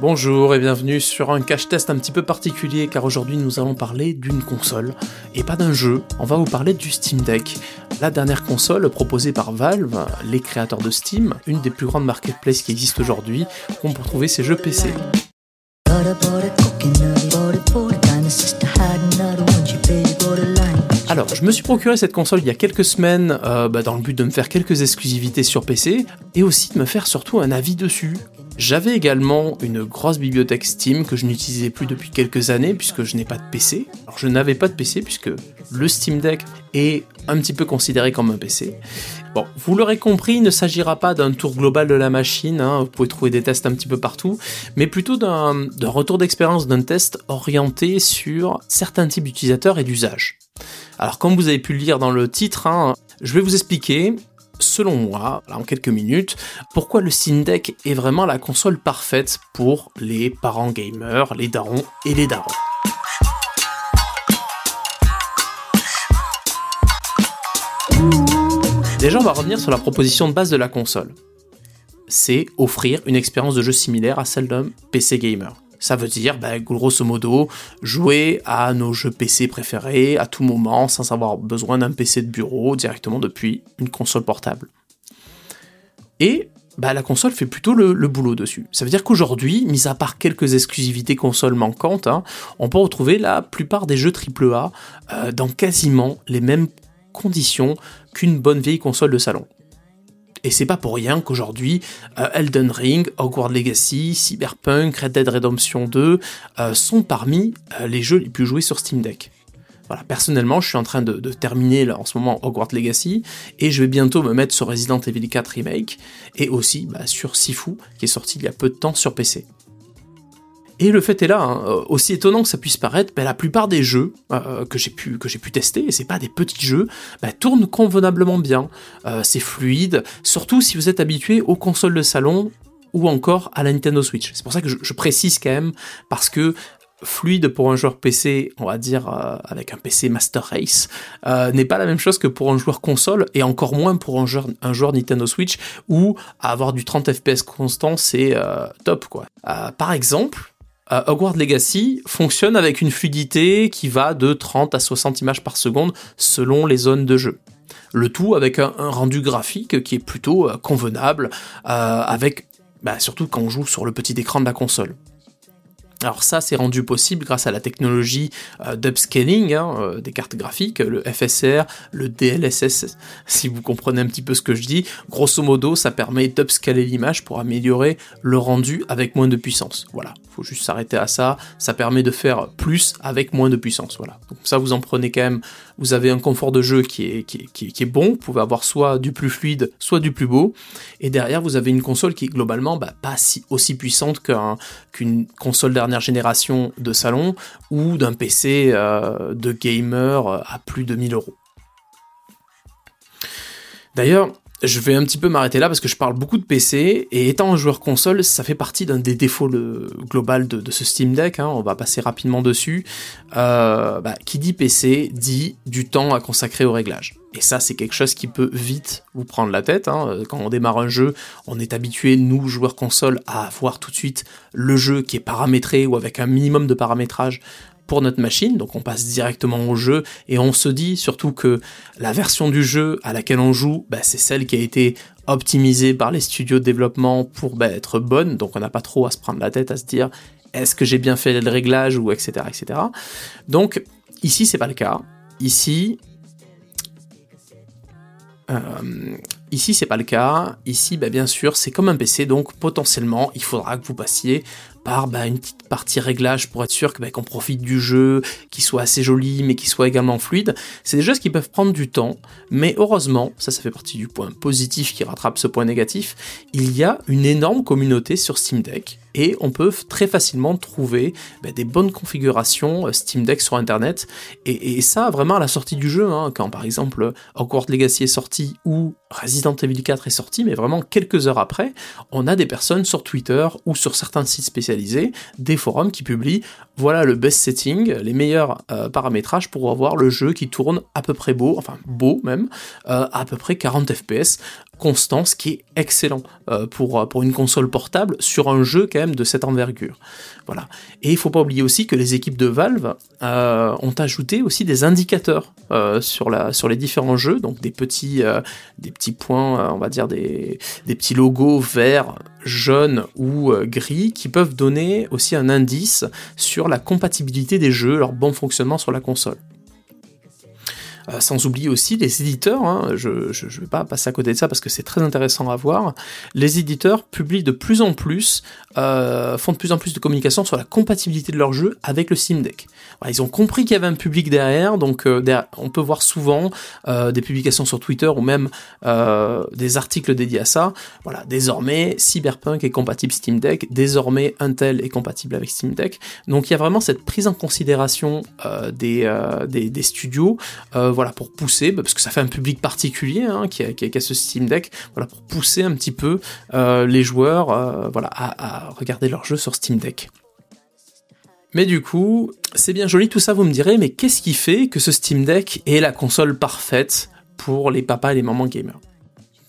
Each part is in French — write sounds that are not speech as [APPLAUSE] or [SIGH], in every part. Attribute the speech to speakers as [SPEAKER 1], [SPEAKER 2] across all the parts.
[SPEAKER 1] Bonjour et bienvenue sur un cache-test un petit peu particulier car aujourd'hui nous allons parler d'une console et pas d'un jeu, on va vous parler du Steam Deck, la dernière console proposée par Valve, les créateurs de Steam, une des plus grandes marketplaces qui existent aujourd'hui, peut trouver ses jeux PC. Alors, je me suis procuré cette console il y a quelques semaines euh, bah, dans le but de me faire quelques exclusivités sur PC et aussi de me faire surtout un avis dessus. J'avais également une grosse bibliothèque Steam que je n'utilisais plus depuis quelques années puisque je n'ai pas de PC. Alors je n'avais pas de PC puisque le Steam Deck est un petit peu considéré comme un PC. Bon, vous l'aurez compris, il ne s'agira pas d'un tour global de la machine, hein, vous pouvez trouver des tests un petit peu partout, mais plutôt d'un retour d'expérience d'un test orienté sur certains types d'utilisateurs et d'usages. Alors comme vous avez pu le lire dans le titre, hein, je vais vous expliquer selon moi, en quelques minutes, pourquoi le Steam Deck est vraiment la console parfaite pour les parents gamers, les darons et les darons. Déjà, on va revenir sur la proposition de base de la console. C'est offrir une expérience de jeu similaire à celle d'un PC gamer. Ça veut dire, ben, grosso modo, jouer à nos jeux PC préférés à tout moment sans avoir besoin d'un PC de bureau directement depuis une console portable. Et bah, la console fait plutôt le, boulot dessus. Ça veut dire qu'aujourd'hui, mis à part quelques exclusivités console manquantes, hein, on peut retrouver la plupart des jeux AAA euh, dans quasiment les mêmes conditions qu'une bonne vieille console de salon. Et c'est pas pour rien qu'aujourd'hui, euh, Elden Ring, Hogwarts Legacy, Cyberpunk, Red Dead Redemption 2 euh, sont parmi euh, les jeux les plus joués sur Steam Deck. Voilà, personnellement, je suis en train de, terminer en ce moment Hogwarts Legacy et je vais bientôt me mettre sur Resident Evil 4 Remake et aussi bah, sur Sifu qui est sorti il y a peu de temps sur PC. Et le fait est là, hein, euh, aussi étonnant que ça puisse paraître, ben, la plupart des jeux euh, que j'ai pu tester, et c'est pas des petits jeux, ben, tournent convenablement bien. Euh, c'est fluide, surtout si vous êtes habitué aux consoles de salon ou encore à la Nintendo Switch. C'est pour ça que je, précise quand même parce que fluide pour un joueur PC, on va dire avec un PC Master Race, n'est pas la même chose que pour un joueur console et encore moins pour un joueur, un joueur Nintendo Switch où avoir du 30 FPS constant c'est top quoi. par exemple, euh, Hogwarts Legacy fonctionne avec une fluidité qui va de 30 à 60 images par seconde selon les zones de jeu. Le tout avec un, rendu graphique qui est plutôt euh, convenable, euh, avec bah, surtout quand on joue sur le petit écran de la console. Alors ça, c'est rendu possible grâce à la technologie d'upscaling hein, des cartes graphiques, le FSR, le DLSS, [LAUGHS] si vous comprenez un petit peu ce que je dis. Grosso modo, ça permet d'upscaler l'image pour améliorer le rendu avec moins de puissance. Voilà faut juste s'arrêter à ça. Ça permet de faire plus avec moins de puissance. Voilà. Donc ça, vous en prenez quand même. Vous avez un confort de jeu qui est, qui est, bon. Vous pouvez avoir soit du plus fluide, soit du plus beau. Et derrière, vous avez une console qui est globalement bah, pas si, aussi puissante qu'une console dernière génération de salon ou d'un PC euh, de gamer à plus de 1000 euros. D'ailleurs, je vais un petit peu m'arrêter là parce que je parle beaucoup de PC et étant un joueur console, ça fait partie d'un des défauts le, global de, ce Steam Deck. Hein, on va passer rapidement dessus. Euh, bah, qui dit PC dit du temps à consacrer au réglage. Et ça, c'est quelque chose qui peut vite vous prendre la tête. Hein. Quand on démarre un jeu, on est habitué, nous, joueurs console, à voir tout de suite le jeu qui est paramétré ou avec un minimum de paramétrage pour notre machine, donc on passe directement au jeu et on se dit surtout que la version du jeu à laquelle on joue, bah, c'est celle qui a été optimisée par les studios de développement pour bah, être bonne, donc on n'a pas trop à se prendre la tête à se dire est-ce que j'ai bien fait le réglage ou etc etc. Donc ici c'est pas le cas. Ici euh, ici, c'est pas le cas. Ici, bah, bien sûr, c'est comme un PC, donc potentiellement, il faudra que vous passiez par bah, une petite partie réglage pour être sûr bah, qu'on profite du jeu, qu'il soit assez joli, mais qu'il soit également fluide. C'est des choses qui peuvent prendre du temps, mais heureusement, ça, ça fait partie du point positif qui rattrape ce point négatif. Il y a une énorme communauté sur Steam Deck et on peut très facilement trouver bah, des bonnes configurations euh, Steam Deck sur Internet. Et, ça, vraiment à la sortie du jeu, hein, quand par exemple Hogwarts Legacy est sorti ou Resident Evil 4 est sorti, mais vraiment quelques heures après, on a des personnes sur Twitter ou sur certains sites spécialisés, des forums qui publient voilà le best setting, les meilleurs euh, paramétrages pour avoir le jeu qui tourne à peu près beau, enfin beau même, euh, à peu près 40 fps constant, ce qui est excellent euh, pour, pour une console portable sur un jeu quand même de cette envergure. Voilà. Et il faut pas oublier aussi que les équipes de Valve euh, ont ajouté aussi des indicateurs euh, sur, les différents jeux, donc des petits, des petits points, on va dire des, des petits logos verts, jaunes ou gris qui peuvent donner aussi un indice sur la compatibilité des jeux, leur bon fonctionnement sur la console. Euh, sans oublier aussi les éditeurs, hein. je ne vais pas passer à côté de ça parce que c'est très intéressant à voir, les éditeurs publient de plus en plus, euh, font de plus en plus de communication sur la compatibilité de leur jeu avec le Steam Deck. Ils ont compris qu'il y avait un public derrière, donc euh, on peut voir souvent des publications sur Twitter ou même des articles dédiés à ça. Voilà, désormais Cyberpunk est compatible Steam Deck, désormais Intel est compatible avec Steam Deck. Donc il y a vraiment cette prise en considération des, des, studios voilà, pour pousser, bah, parce que ça fait un public particulier hein, qui, a, ce Steam Deck, voilà, pour pousser un petit peu euh, les joueurs euh, voilà, à, regarder leurs jeux sur Steam Deck. Mais du coup, c'est bien joli tout ça, vous me direz, mais qu'est-ce qui fait que ce Steam Deck est la console parfaite pour les papas et les mamans gamers?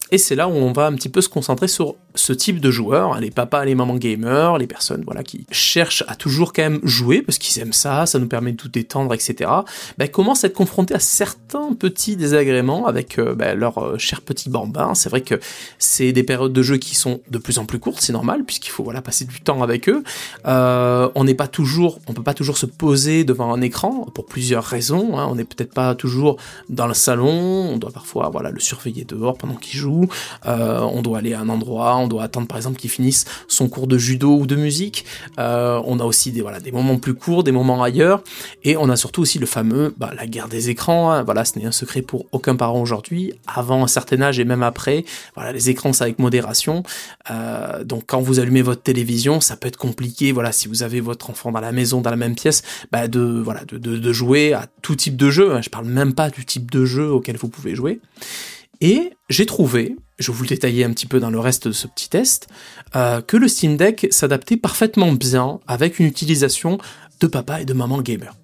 [SPEAKER 1] Et c'est là où on va un petit peu se concentrer sur ce type de joueurs, les papas, les mamans gamers, les personnes voilà qui cherchent à toujours quand même jouer parce qu'ils aiment ça, ça nous permet de tout détendre, etc. Ben, commencent à être confrontés à certains petits désagréments avec euh, ben, leurs euh, chers petits bambins. C'est vrai que c'est des périodes de jeu qui sont de plus en plus courtes, c'est normal puisqu'il faut voilà passer du temps avec eux. Euh, on n'est pas toujours, on peut pas toujours se poser devant un écran pour plusieurs raisons. Hein. On n'est peut-être pas toujours dans le salon, on doit parfois voilà le surveiller dehors pendant qu'il joue. on doit aller à un endroit on doit attendre par exemple qu'il finisse son cours de judo ou de musique. Euh, on a aussi des, moments plus courts, des moments ailleurs, et on a surtout aussi le fameux, bah, la guerre des écrans. Hein. Voilà, ce n'est un secret pour aucun parent aujourd'hui. Avant un certain âge et même après, les écrans c'est avec modération. Euh, donc quand vous allumez votre télévision, ça peut être compliqué. Voilà, si vous avez votre enfant dans la maison, dans la même pièce, bah, de, jouer à tout type de jeu. Hein. Je parle même pas du type de jeu auquel vous pouvez jouer. Et j'ai trouvé, je vous le détailler un petit peu dans le reste de ce petit test, euh, que le Steam Deck s'adaptait parfaitement bien avec une utilisation de papa et de maman gamer.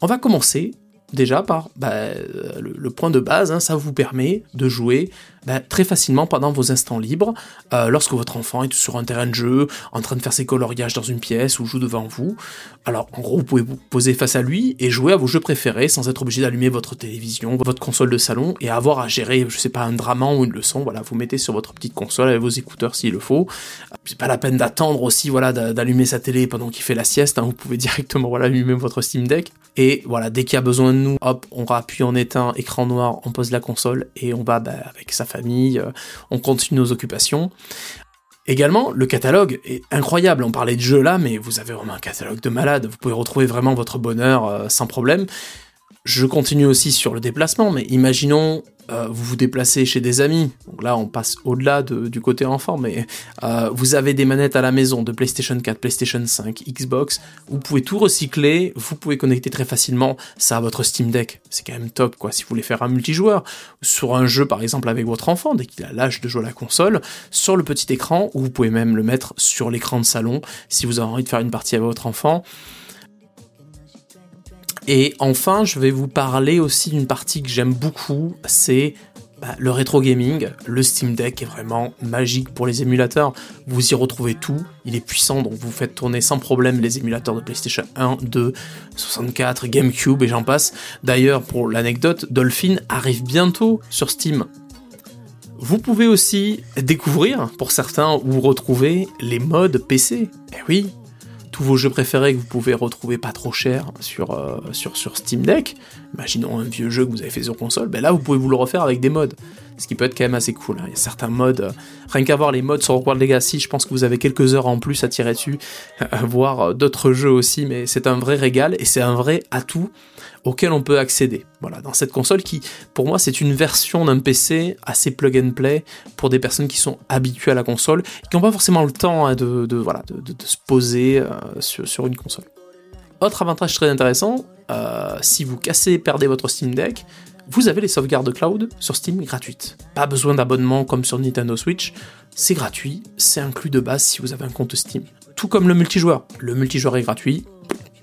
[SPEAKER 1] On va commencer déjà par bah, le, point de base, hein, ça vous permet de jouer bah, très facilement pendant vos instants libres, euh, lorsque votre enfant est sur un terrain de jeu, en train de faire ses coloriages dans une pièce ou joue devant vous. Alors en gros, vous pouvez vous poser face à lui et jouer à vos jeux préférés sans être obligé d'allumer votre télévision, votre console de salon et avoir à gérer, je sais pas, un drama ou une leçon. Voilà, vous mettez sur votre petite console avec vos écouteurs s'il le faut. C'est pas la peine d'attendre aussi, voilà, d'allumer sa télé pendant qu'il fait la sieste. Hein. Vous pouvez [LAUGHS] directement, voilà, allumer votre Steam Deck. Et voilà, dès qu'il y a besoin de hop, on rappuie, en éteint, écran noir, on pose la console et on va bah, avec sa famille, euh, on continue nos occupations. Également, le catalogue est incroyable. On parlait de jeux là, mais vous avez vraiment un catalogue de malade. Vous pouvez retrouver vraiment votre bonheur euh, sans problème. Je continue aussi sur le déplacement, mais imaginons euh, vous vous déplacez chez des amis, donc là on passe au-delà du côté enfant, mais euh, vous avez des manettes à la maison de PlayStation 4, PlayStation 5, Xbox, vous pouvez tout recycler, vous pouvez connecter très facilement ça à votre Steam Deck, c'est quand même top quoi, si vous voulez faire un multijoueur, sur un jeu par exemple avec votre enfant, dès qu'il a l'âge de jouer à la console, sur le petit écran, ou vous pouvez même le mettre sur l'écran de salon, si vous avez envie de faire une partie avec votre enfant, et enfin, je vais vous parler aussi d'une partie que j'aime beaucoup, c'est bah, le rétro gaming. Le Steam Deck est vraiment magique pour les émulateurs. Vous y retrouvez tout, il est puissant, donc vous faites tourner sans problème les émulateurs de PlayStation 1, 2, 64, GameCube et j'en passe. D'ailleurs, pour l'anecdote, Dolphin arrive bientôt sur Steam. Vous pouvez aussi découvrir, pour certains, ou retrouver les modes PC. Eh oui, tous vos jeux préférés que vous pouvez retrouver pas trop cher sur, euh, sur Steam Deck, imaginons un vieux jeu que vous avez fait sur console, ben là vous pouvez vous le refaire avec des mods, ce qui peut être quand même assez cool. Hein. Il y a certains mods, euh, rien qu'à voir les mods sur World Legacy, je pense que vous avez quelques heures en plus à tirer dessus, voir euh, d'autres jeux aussi, mais c'est un vrai régal et c'est un vrai atout auquel on peut accéder. Voilà, dans cette console qui, pour moi, c'est une version d'un PC assez plug and play pour des personnes qui sont habituées à la console, qui n'ont pas forcément le temps hein, de, voilà, de, se poser euh, sur, une console. Autre avantage très intéressant, si vous cassez, perdez votre Steam Deck, vous avez les sauvegardes cloud sur Steam gratuites. Pas besoin d'abonnement comme sur Nintendo Switch, c'est gratuit, c'est inclus de base si vous avez un compte Steam. Tout comme le multijoueur. Le multijoueur est gratuit,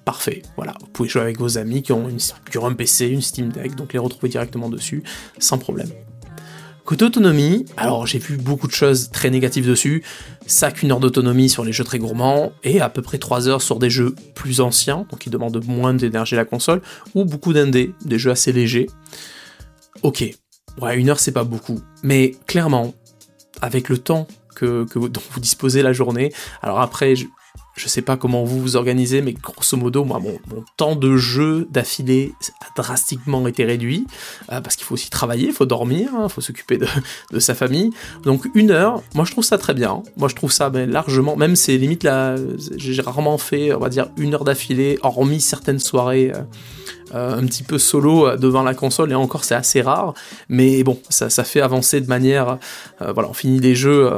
[SPEAKER 1] parfait. Voilà, vous pouvez jouer avec vos amis qui ont, une, un PC, une Steam Deck, donc les retrouver directement dessus, sans problème. Côté autonomie, alors j'ai vu beaucoup de choses très négatives dessus. Ça qu'une heure d'autonomie sur les jeux très gourmands et à peu près 3 heures sur des jeux plus anciens, donc qui demandent moins d'énergie à la console, ou beaucoup d'indés, des jeux assez légers. Ok, ouais, une heure c'est pas beaucoup, mais clairement, avec le temps que, dont vous disposez la journée, alors après, je sais pas comment vous vous organisez, mais grosso modo, moi, mon, temps de jeu d'affilée a drastiquement été réduit, euh, parce qu'il faut aussi travailler, il faut dormir, il hein, faut s'occuper [LAUGHS] de, sa famille. Donc une heure, moi je trouve ça très bien. Moi je trouve ça largement, même c'est limite là, j'ai rarement fait, on va dire, une heure d'affilée, hormis certaines soirées. Euh, euh, un petit peu solo devant la console, et encore c'est assez rare, mais bon, ça, fait avancer de manière... Voilà, on finit les jeux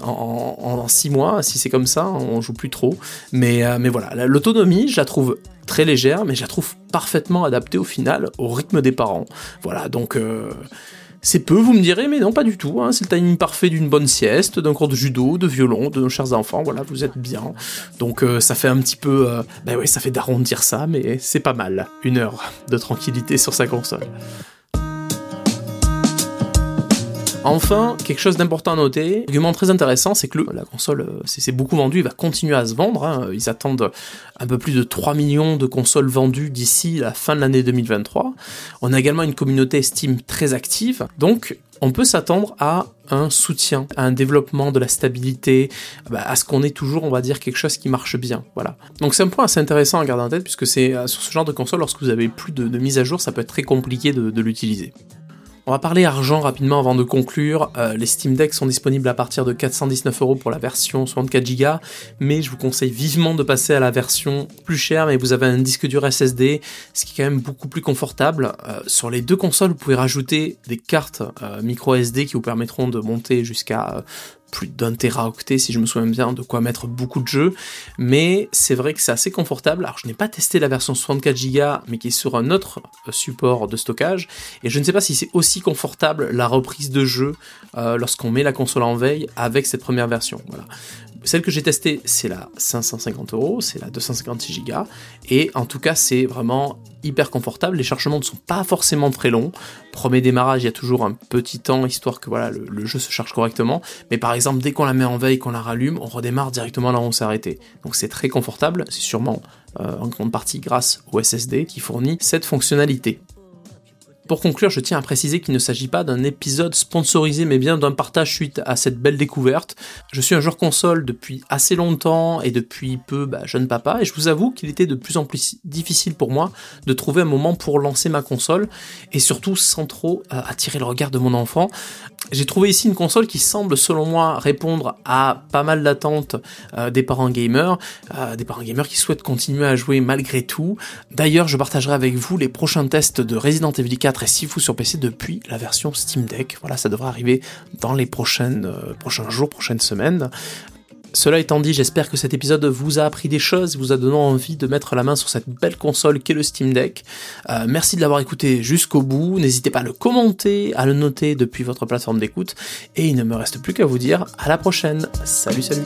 [SPEAKER 1] en 6 mois, si c'est comme ça, on joue plus trop, mais, mais voilà, l'autonomie, je la trouve très légère, mais je la trouve parfaitement adaptée au final au rythme des parents. Voilà, donc c'est peu, vous me direz, mais non, pas du tout. Hein. C'est le timing parfait d'une bonne sieste, d'un cours de judo, de violon, de nos chers enfants. Voilà, vous êtes bien. Donc euh, ça fait un petit peu... Euh, ben oui, ça fait d'arrondir ça, mais c'est pas mal. Une heure de tranquillité sur sa console. Enfin, quelque chose d'important à noter, argument très intéressant, c'est que la console c'est euh, beaucoup vendu, il va continuer à se vendre. Hein. Ils attendent un peu plus de 3 millions de consoles vendues d'ici la fin de l'année 2023. On a également une communauté Steam très active, donc on peut s'attendre à un soutien, à un développement de la stabilité, bah, à ce qu'on ait toujours, on va dire, quelque chose qui marche bien. Voilà. Donc c'est un point assez intéressant à garder en tête, puisque c'est euh, sur ce genre de console, lorsque vous avez plus de, mise à jour, ça peut être très compliqué de l'utiliser. On va parler argent rapidement avant de conclure. Euh, les Steam Deck sont disponibles à partir de 419 euros pour la version 64 Go, mais je vous conseille vivement de passer à la version plus chère, mais vous avez un disque dur SSD, ce qui est quand même beaucoup plus confortable. Euh, sur les deux consoles, vous pouvez rajouter des cartes euh, micro SD qui vous permettront de monter jusqu'à plus d'un teraoctet si je me souviens bien, de quoi mettre beaucoup de jeux, mais c'est vrai que c'est assez confortable. Alors je n'ai pas testé la version 64 Go, mais qui est sur un autre euh, support de stockage, et je ne sais pas si c'est aussi confortable la reprise de jeu euh, lorsqu'on met la console en veille avec cette première version. Voilà. Celle que j'ai testée, c'est la 550 euros, c'est la 256 Go, et en tout cas, c'est vraiment hyper confortable. Les chargements ne sont pas forcément très longs. Premier démarrage, il y a toujours un petit temps histoire que voilà le, jeu se charge correctement. Mais par exemple, dès qu'on la met en veille, qu'on la rallume, on redémarre directement là où on s'est arrêté. Donc c'est très confortable. C'est sûrement euh, en grande partie grâce au SSD qui fournit cette fonctionnalité. Pour conclure, je tiens à préciser qu'il ne s'agit pas d'un épisode sponsorisé, mais bien d'un partage suite à cette belle découverte. Je suis un joueur console depuis assez longtemps et depuis peu bah, jeune papa, et je vous avoue qu'il était de plus en plus difficile pour moi de trouver un moment pour lancer ma console, et surtout sans trop euh, attirer le regard de mon enfant. J'ai trouvé ici une console qui semble, selon moi, répondre à pas mal d'attentes euh, des parents gamers, euh, des parents gamers qui souhaitent continuer à jouer malgré tout. D'ailleurs, je partagerai avec vous les prochains tests de Resident Evil 4 et Sifu sur PC depuis la version Steam Deck. Voilà, ça devrait arriver dans les prochaines, euh, prochains jours, prochaines semaines. Cela étant dit, j'espère que cet épisode vous a appris des choses, vous a donné envie de mettre la main sur cette belle console qu'est le Steam Deck. Euh, merci de l'avoir écouté jusqu'au bout. N'hésitez pas à le commenter, à le noter depuis votre plateforme d'écoute. Et il ne me reste plus qu'à vous dire à la prochaine. Salut, salut.